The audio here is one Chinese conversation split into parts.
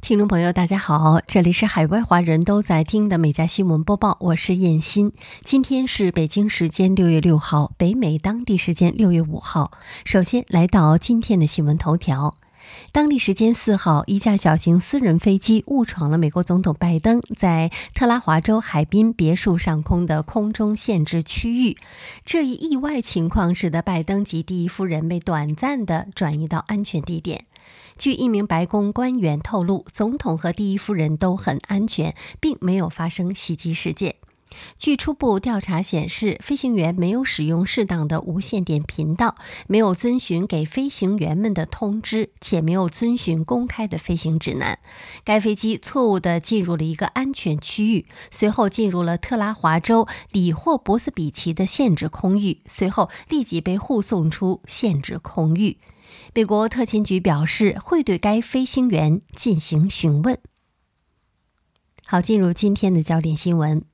听众朋友，大家好，这里是海外华人都在听的美家新闻播报，我是燕欣。今天是北京时间六月六号，北美当地时间六月五号。首先来到今天的新闻头条。当地时间四号，一架小型私人飞机误闯了美国总统拜登在特拉华州海滨别墅上空的空中限制区域。这一意外情况使得拜登及第一夫人被短暂的转移到安全地点。据一名白宫官员透露，总统和第一夫人都很安全，并没有发生袭击事件。据初步调查显示，飞行员没有使用适当的无线电频道，没有遵循给飞行员们的通知，且没有遵循公开的飞行指南。该飞机错误地进入了一个安全区域，随后进入了特拉华州里霍伯斯比奇的限制空域，随后立即被护送出限制空域。美国特勤局表示会对该飞行员进行询问。好，进入今天的焦点新闻。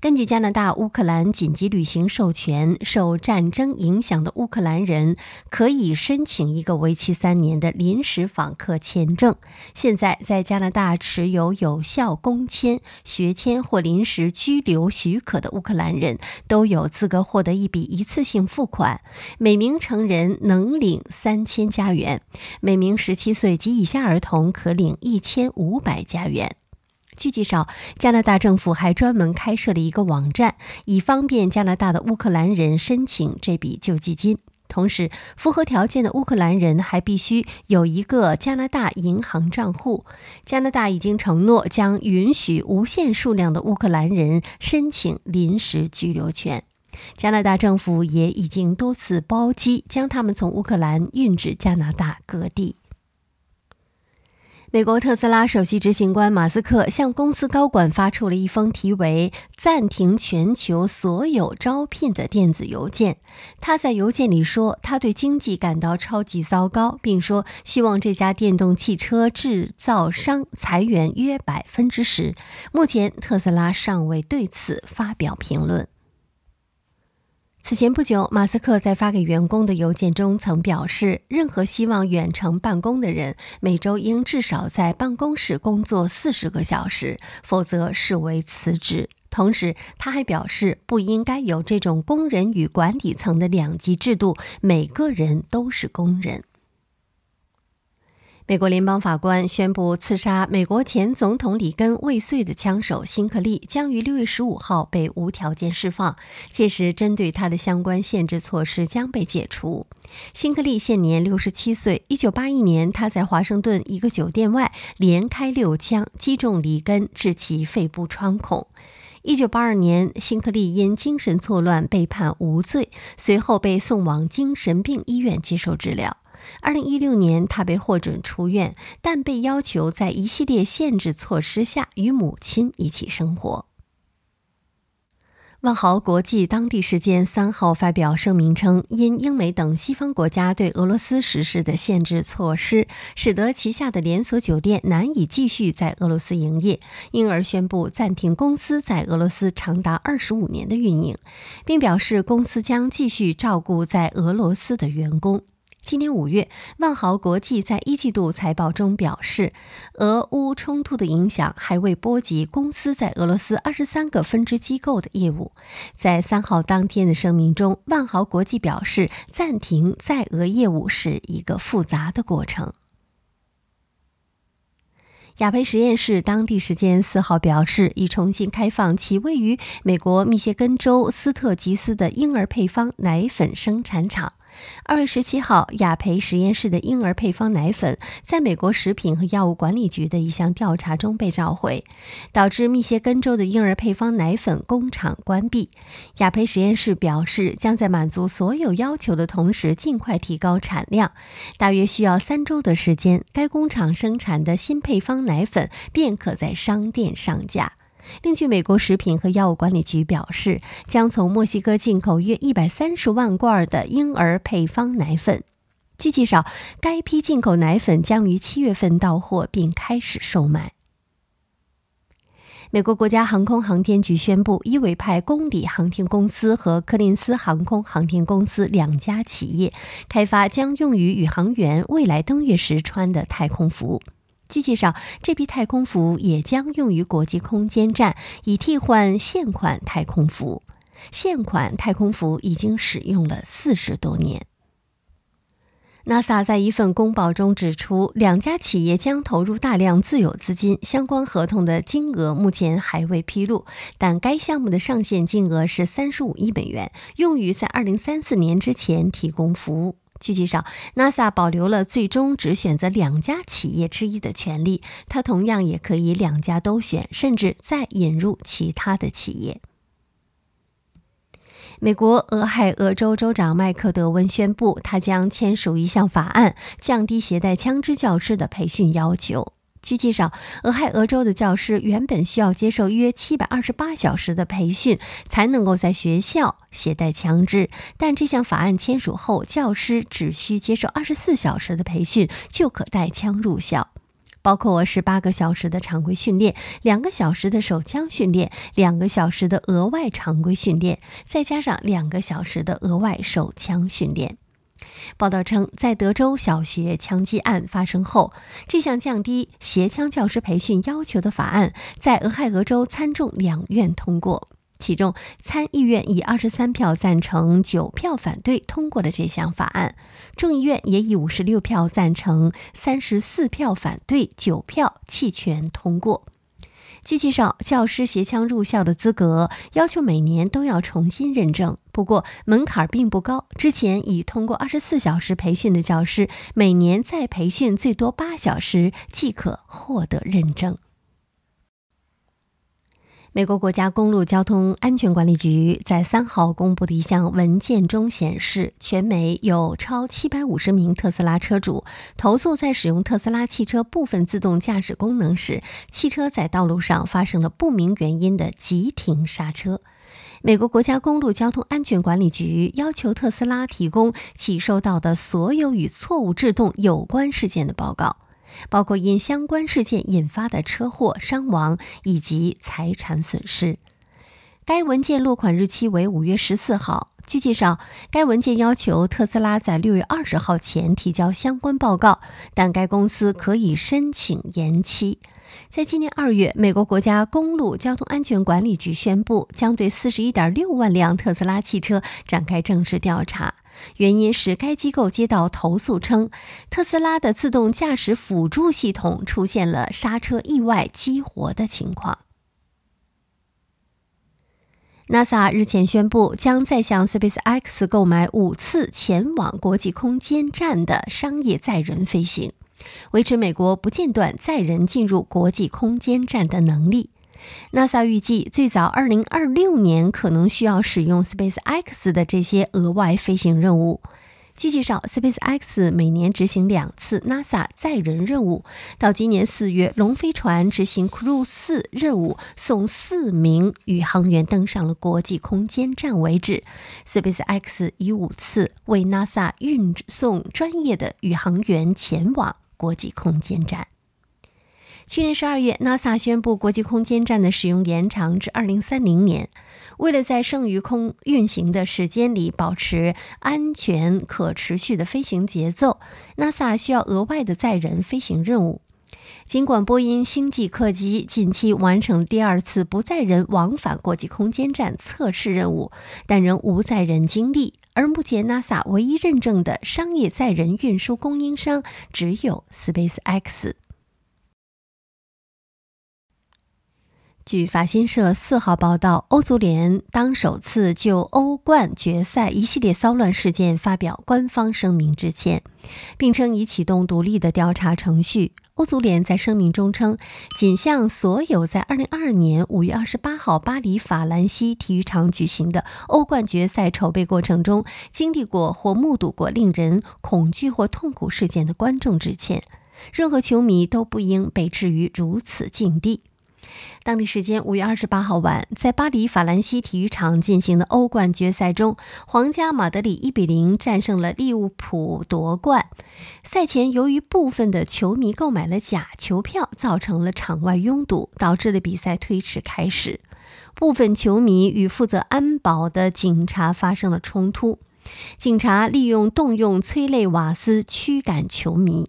根据加拿大乌克兰紧急旅行授权，受战争影响的乌克兰人可以申请一个为期三年的临时访客签证。现在，在加拿大持有有效工签、学签或临时居留许可的乌克兰人都有资格获得一笔一次性付款，每名成人能领三千加元，每名十七岁及以下儿童可领一千五百加元。据介绍，加拿大政府还专门开设了一个网站，以方便加拿大的乌克兰人申请这笔救济金。同时，符合条件的乌克兰人还必须有一个加拿大银行账户。加拿大已经承诺将允许无限数量的乌克兰人申请临时居留权。加拿大政府也已经多次包机将他们从乌克兰运至加拿大各地。美国特斯拉首席执行官马斯克向公司高管发出了一封题为“暂停全球所有招聘”的电子邮件。他在邮件里说，他对经济感到超级糟糕，并说希望这家电动汽车制造商裁员约百分之十。目前，特斯拉尚未对此发表评论。此前不久，马斯克在发给员工的邮件中曾表示，任何希望远程办公的人每周应至少在办公室工作四十个小时，否则视为辞职。同时，他还表示，不应该有这种工人与管理层的两级制度，每个人都是工人。美国联邦法官宣布，刺杀美国前总统里根未遂的枪手辛克利将于六月十五号被无条件释放，届时针对他的相关限制措施将被解除。辛克利现年六十七岁。一九八一年，他在华盛顿一个酒店外连开六枪，击中里根，致其肺部穿孔。一九八二年，辛克利因精神错乱被判无罪，随后被送往精神病医院接受治疗。二零一六年，他被获准出院，但被要求在一系列限制措施下与母亲一起生活。万豪国际当地时间三号发表声明称，因英美等西方国家对俄罗斯实施的限制措施，使得旗下的连锁酒店难以继续在俄罗斯营业，因而宣布暂停公司在俄罗斯长达二十五年的运营，并表示公司将继续照顾在俄罗斯的员工。今年五月，万豪国际在一季度财报中表示，俄乌冲突的影响还未波及公司在俄罗斯二十三个分支机构的业务。在三号当天的声明中，万豪国际表示，暂停在俄业务是一个复杂的过程。雅培实验室当地时间四号表示，已重新开放其位于美国密歇根州斯特吉斯的婴儿配方奶粉生产厂。二月十七号，雅培实验室的婴儿配方奶粉在美国食品和药物管理局的一项调查中被召回，导致密歇根州的婴儿配方奶粉工厂关闭。雅培实验室表示，将在满足所有要求的同时，尽快提高产量。大约需要三周的时间，该工厂生产的新配方奶粉便可在商店上架。另据美国食品和药物管理局表示，将从墨西哥进口约一百三十万罐的婴儿配方奶粉。据介绍，该批进口奶粉将于七月份到货并开始售卖。美国国家航空航天局宣布，伊维派公理航天公司和柯林斯航空航天公司两家企业开发将用于宇航员未来登月时穿的太空服。据介绍，这批太空服也将用于国际空间站，以替换现款太空服。现款太空服已经使用了四十多年。NASA 在一份公报中指出，两家企业将投入大量自有资金，相关合同的金额目前还未披露，但该项目的上限金额是三十五亿美元，用于在二零三四年之前提供服务。据介绍，NASA 保留了最终只选择两家企业之一的权利，它同样也可以两家都选，甚至再引入其他的企业。美国俄亥俄州州长麦克德温宣布，他将签署一项法案，降低携带枪支教师的培训要求。据介绍，俄亥俄州的教师原本需要接受约七百二十八小时的培训，才能够在学校携带枪支。但这项法案签署后，教师只需接受二十四小时的培训，就可带枪入校。包括十八个小时的常规训练，两个小时的手枪训练，两个小时的额外常规训练，再加上两个小时的额外手枪训练。报道称，在德州小学枪击案发生后，这项降低携枪教师培训要求的法案在俄亥俄州参众两院通过。其中，参议院以二十三票赞成、九票反对通过了这项法案；众议院也以五十六票赞成、三十四票反对、九票弃权通过。据介绍，教师携枪入校的资格要求每年都要重新认证，不过门槛并不高。之前已通过二十四小时培训的教师，每年再培训最多八小时即可获得认证。美国国家公路交通安全管理局在三号公布的一项文件中显示，全美有超七百五十名特斯拉车主投诉，在使用特斯拉汽车部分自动驾驶功能时，汽车在道路上发生了不明原因的急停刹车。美国国家公路交通安全管理局要求特斯拉提供其收到的所有与错误制动有关事件的报告。包括因相关事件引发的车祸伤亡以及财产损失。该文件落款日期为五月十四号。据介绍，该文件要求特斯拉在六月二十号前提交相关报告，但该公司可以申请延期。在今年二月，美国国家公路交通安全管理局宣布，将对四十一点六万辆特斯拉汽车展开正式调查。原因是该机构接到投诉称，特斯拉的自动驾驶辅助系统出现了刹车意外激活的情况。NASA 日前宣布，将再向 SpaceX 购买五次前往国际空间站的商业载人飞行，维持美国不间断载人进入国际空间站的能力。NASA 预计，最早2026年可能需要使用 SpaceX 的这些额外飞行任务。据介绍，SpaceX 每年执行两次 NASA 载人任务，到今年四月，龙飞船执行 Crew 四任务，送四名宇航员登上了国际空间站为止。SpaceX 以五次为 NASA 运送专业的宇航员前往国际空间站。去年十二月，NASA 宣布国际空间站的使用延长至二零三零年。为了在剩余空运行的时间里保持安全可持续的飞行节奏，NASA 需要额外的载人飞行任务。尽管波音星际客机近期完成第二次不载人往返国际空间站测试任务，但仍无载人经历。而目前 NASA 唯一认证的商业载人运输供应商只有 SpaceX。据法新社四号报道，欧足联当首次就欧冠决赛一系列骚乱事件发表官方声明致歉，并称已启动独立的调查程序。欧足联在声明中称，仅向所有在二零二二年五月二十八号巴黎法兰西体育场举行的欧冠决赛筹备过程中经历过或目睹过令人恐惧或痛苦事件的观众致歉。任何球迷都不应被置于如此境地。当地时间五月二十八号晚，在巴黎法兰西体育场进行的欧冠决赛中，皇家马德里一比零战胜了利物浦夺冠。赛前，由于部分的球迷购买了假球票，造成了场外拥堵，导致了比赛推迟开始。部分球迷与负责安保的警察发生了冲突，警察利用动用催泪瓦斯驱赶球迷。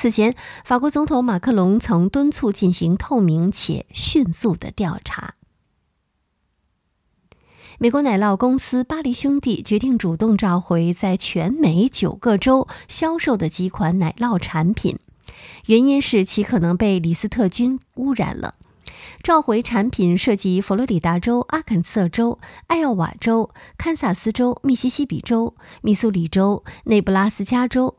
此前，法国总统马克龙曾敦促进行透明且迅速的调查。美国奶酪公司巴黎兄弟决定主动召回在全美九个州销售的几款奶酪产品，原因是其可能被李斯特菌污染了。召回产品涉及佛罗里达州、阿肯色州、艾奥瓦州、堪萨斯州、密西西比州、密苏里州、内布拉斯加州、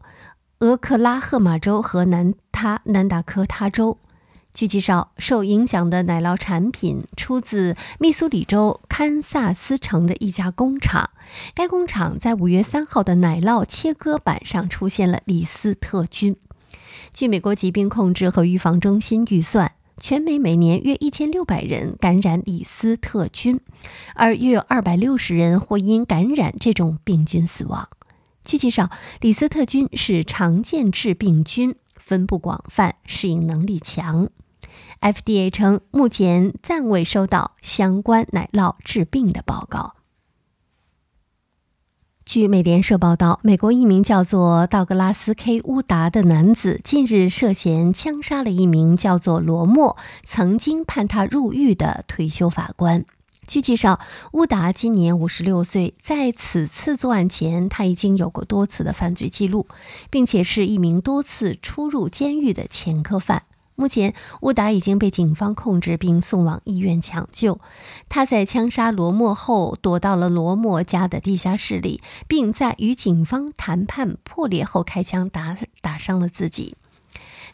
俄克拉荷马州和南他南达科他州。据介绍，受影响的奶酪产品出自密苏里州堪萨斯城的一家工厂。该工厂在五月三号的奶酪切割板上出现了李斯特菌。据美国疾病控制和预防中心预算，全美每年约一千六百人感染李斯特菌，而约有二百六十人或因感染这种病菌死亡。据介绍，李斯特菌是常见致病菌，分布广泛，适应能力强。FDA 称，目前暂未收到相关奶酪致病的报告。据美联社报道，美国一名叫做道格拉斯 ·K· 乌达的男子近日涉嫌枪杀了一名叫做罗莫、曾经判他入狱的退休法官。据介绍，乌达今年五十六岁，在此次作案前，他已经有过多次的犯罪记录，并且是一名多次出入监狱的前科犯。目前，乌达已经被警方控制并送往医院抢救。他在枪杀罗莫后，躲到了罗莫家的地下室里，并在与警方谈判破裂后开枪打打伤了自己。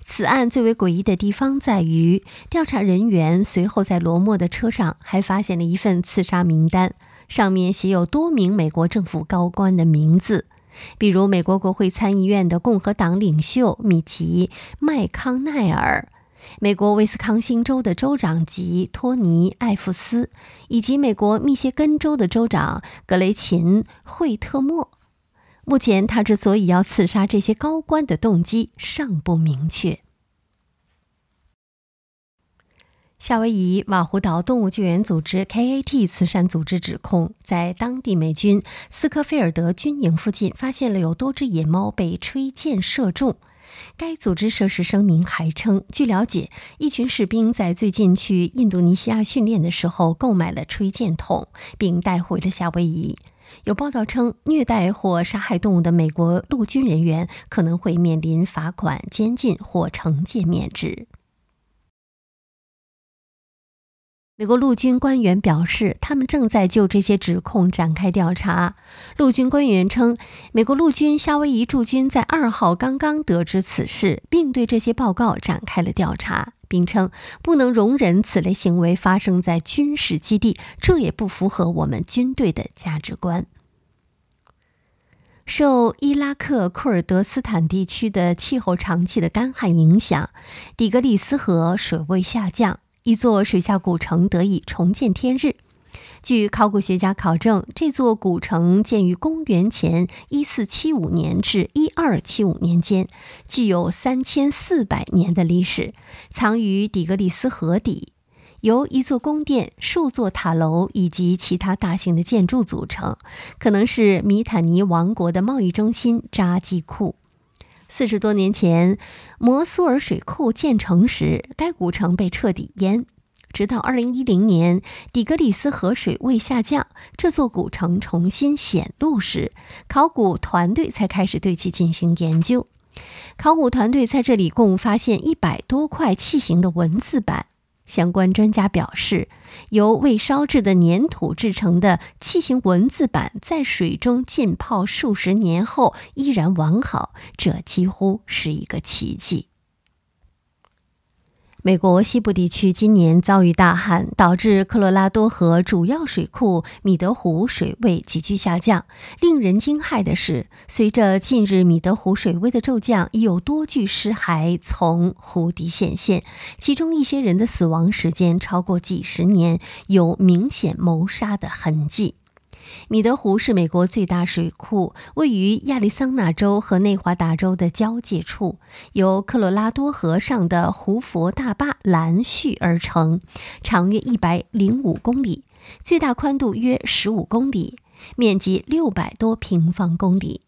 此案最为诡异的地方在于，调查人员随后在罗莫的车上还发现了一份刺杀名单，上面写有多名美国政府高官的名字。比如，美国国会参议院的共和党领袖米奇·麦康奈尔，美国威斯康星州的州长吉托尼·艾弗斯，以及美国密歇根州的州长格雷琴·惠特莫。目前，他之所以要刺杀这些高官的动机尚不明确。夏威夷瓦胡岛动物救援组织 （KAT） 慈善组织指控，在当地美军斯科菲尔德军营附近发现了有多只野猫被吹箭射中。该组织涉事声明还称，据了解，一群士兵在最近去印度尼西亚训练的时候购买了吹箭筒，并带回了夏威夷。有报道称，虐待或杀害动物的美国陆军人员可能会面临罚款、监禁或惩戒免职。美国陆军官员表示，他们正在就这些指控展开调查。陆军官员称，美国陆军夏威夷驻军在二号刚刚得知此事，并对这些报告展开了调查，并称不能容忍此类行为发生在军事基地，这也不符合我们军队的价值观。受伊拉克库尔德斯坦地区的气候长期的干旱影响，底格里斯河水位下降。一座水下古城得以重见天日。据考古学家考证，这座古城建于公元前一四七五年至一二七五年间，具有三千四百年的历史，藏于底格里斯河底，由一座宫殿、数座塔楼以及其他大型的建筑组成，可能是米坦尼王国的贸易中心扎基库。四十多年前，摩苏尔水库建成时，该古城被彻底淹。直到二零一零年，底格里斯河水位下降，这座古城重新显露时，考古团队才开始对其进行研究。考古团队在这里共发现一百多块器形的文字板。相关专家表示，由未烧制的粘土制成的器形文字板，在水中浸泡数十年后依然完好，这几乎是一个奇迹。美国西部地区今年遭遇大旱，导致科罗拉多河主要水库米德湖水位急剧下降。令人惊骇的是，随着近日米德湖水位的骤降，已有多具尸骸从湖底显现，其中一些人的死亡时间超过几十年，有明显谋杀的痕迹。米德湖是美国最大水库，位于亚利桑那州和内华达州的交界处，由科罗拉多河上的胡佛大坝拦蓄而成，长约一百零五公里，最大宽度约十五公里，面积六百多平方公里。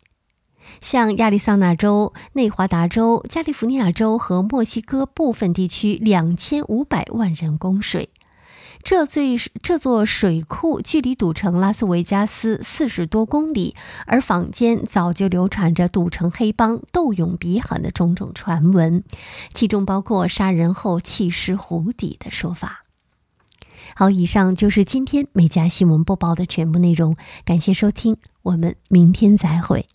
像亚利桑那州、内华达州、加利福尼亚州和墨西哥部分地区两千五百万人供水。这最这座水库距离赌城拉斯维加斯四十多公里，而坊间早就流传着赌城黑帮斗勇比狠的种种传闻，其中包括杀人后弃尸湖底的说法。好，以上就是今天美家新闻播报的全部内容，感谢收听，我们明天再会。